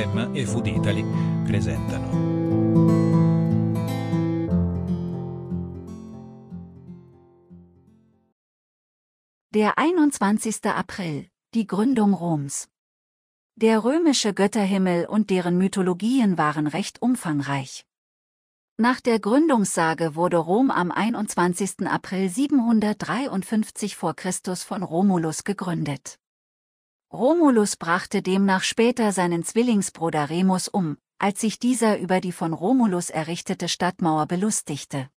Emma e Food Italy presentano. Der 21. April, die Gründung Roms. Der römische Götterhimmel und deren Mythologien waren recht umfangreich. Nach der Gründungssage wurde Rom am 21. April 753 v. Chr. von Romulus gegründet. Romulus brachte demnach später seinen Zwillingsbruder Remus um, als sich dieser über die von Romulus errichtete Stadtmauer belustigte.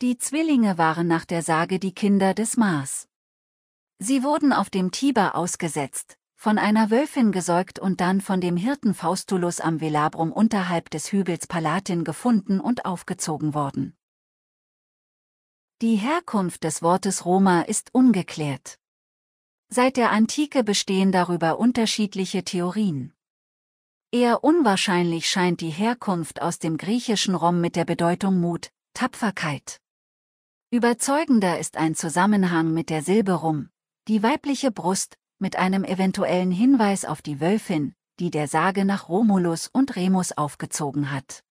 Die Zwillinge waren nach der Sage die Kinder des Mars. Sie wurden auf dem Tiber ausgesetzt, von einer Wölfin gesäugt und dann von dem Hirten Faustulus am Velabrum unterhalb des Hügels Palatin gefunden und aufgezogen worden. Die Herkunft des Wortes Roma ist ungeklärt. Seit der Antike bestehen darüber unterschiedliche Theorien. Eher unwahrscheinlich scheint die Herkunft aus dem griechischen Rom mit der Bedeutung Mut, Tapferkeit. Überzeugender ist ein Zusammenhang mit der Silbe Rum, die weibliche Brust, mit einem eventuellen Hinweis auf die Wölfin, die der Sage nach Romulus und Remus aufgezogen hat.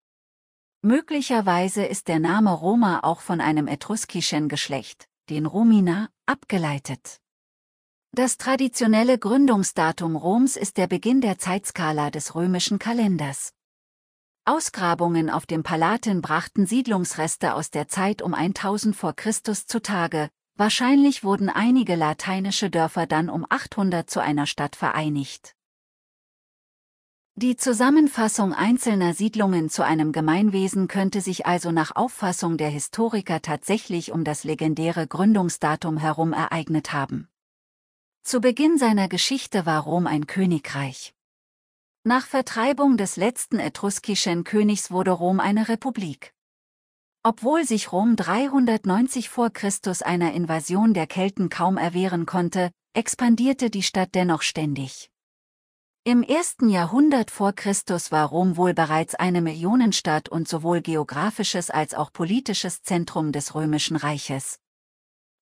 Möglicherweise ist der Name Roma auch von einem etruskischen Geschlecht, den Romina, abgeleitet. Das traditionelle Gründungsdatum Roms ist der Beginn der Zeitskala des römischen Kalenders. Ausgrabungen auf dem Palatin brachten Siedlungsreste aus der Zeit um 1000 vor Christus zutage, Wahrscheinlich wurden einige lateinische Dörfer dann um 800 zu einer Stadt vereinigt. Die Zusammenfassung einzelner Siedlungen zu einem Gemeinwesen könnte sich also nach Auffassung der Historiker tatsächlich um das legendäre Gründungsdatum herum ereignet haben. Zu Beginn seiner Geschichte war Rom ein Königreich. Nach Vertreibung des letzten etruskischen Königs wurde Rom eine Republik. Obwohl sich Rom 390 vor Christus einer Invasion der Kelten kaum erwehren konnte, expandierte die Stadt dennoch ständig. Im ersten Jahrhundert vor Christus war Rom wohl bereits eine Millionenstadt und sowohl geografisches als auch politisches Zentrum des römischen Reiches.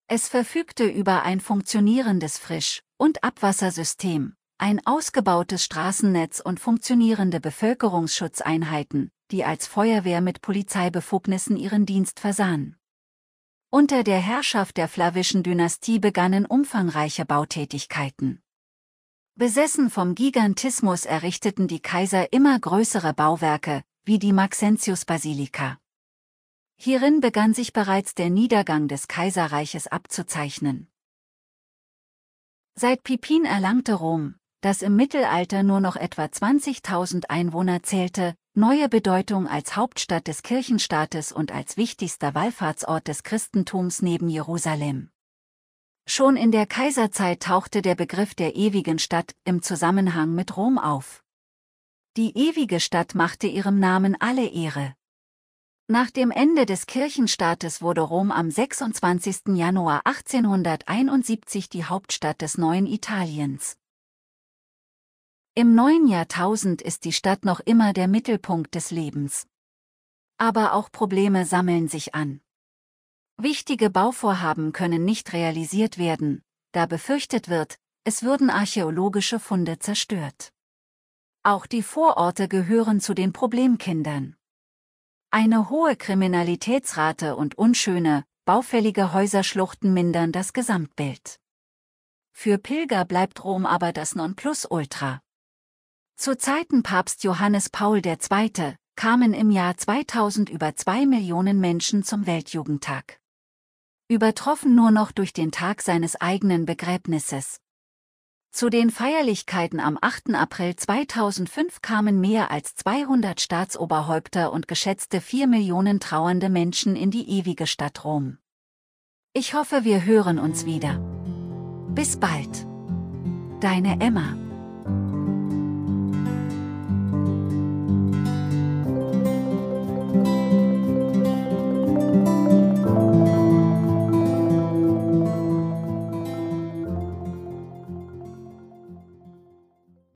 Es verfügte über ein funktionierendes Frisch- und Abwassersystem, ein ausgebautes Straßennetz und funktionierende Bevölkerungsschutzeinheiten, die als Feuerwehr mit Polizeibefugnissen ihren Dienst versahen. Unter der Herrschaft der flavischen Dynastie begannen umfangreiche Bautätigkeiten. Besessen vom Gigantismus errichteten die Kaiser immer größere Bauwerke, wie die Maxentius-Basilika. Hierin begann sich bereits der Niedergang des Kaiserreiches abzuzeichnen. Seit Pipin erlangte Rom, das im Mittelalter nur noch etwa 20.000 Einwohner zählte, neue Bedeutung als Hauptstadt des Kirchenstaates und als wichtigster Wallfahrtsort des Christentums neben Jerusalem. Schon in der Kaiserzeit tauchte der Begriff der ewigen Stadt im Zusammenhang mit Rom auf. Die ewige Stadt machte ihrem Namen alle Ehre. Nach dem Ende des Kirchenstaates wurde Rom am 26. Januar 1871 die Hauptstadt des neuen Italiens. Im neuen Jahrtausend ist die Stadt noch immer der Mittelpunkt des Lebens. Aber auch Probleme sammeln sich an. Wichtige Bauvorhaben können nicht realisiert werden, da befürchtet wird, es würden archäologische Funde zerstört. Auch die Vororte gehören zu den Problemkindern. Eine hohe Kriminalitätsrate und unschöne, baufällige Häuserschluchten mindern das Gesamtbild. Für Pilger bleibt Rom aber das Nonplusultra. Zu Zeiten Papst Johannes Paul II. kamen im Jahr 2000 über zwei Millionen Menschen zum Weltjugendtag. Übertroffen nur noch durch den Tag seines eigenen Begräbnisses. Zu den Feierlichkeiten am 8. April 2005 kamen mehr als 200 Staatsoberhäupter und geschätzte 4 Millionen trauernde Menschen in die ewige Stadt Rom. Ich hoffe, wir hören uns wieder. Bis bald. Deine Emma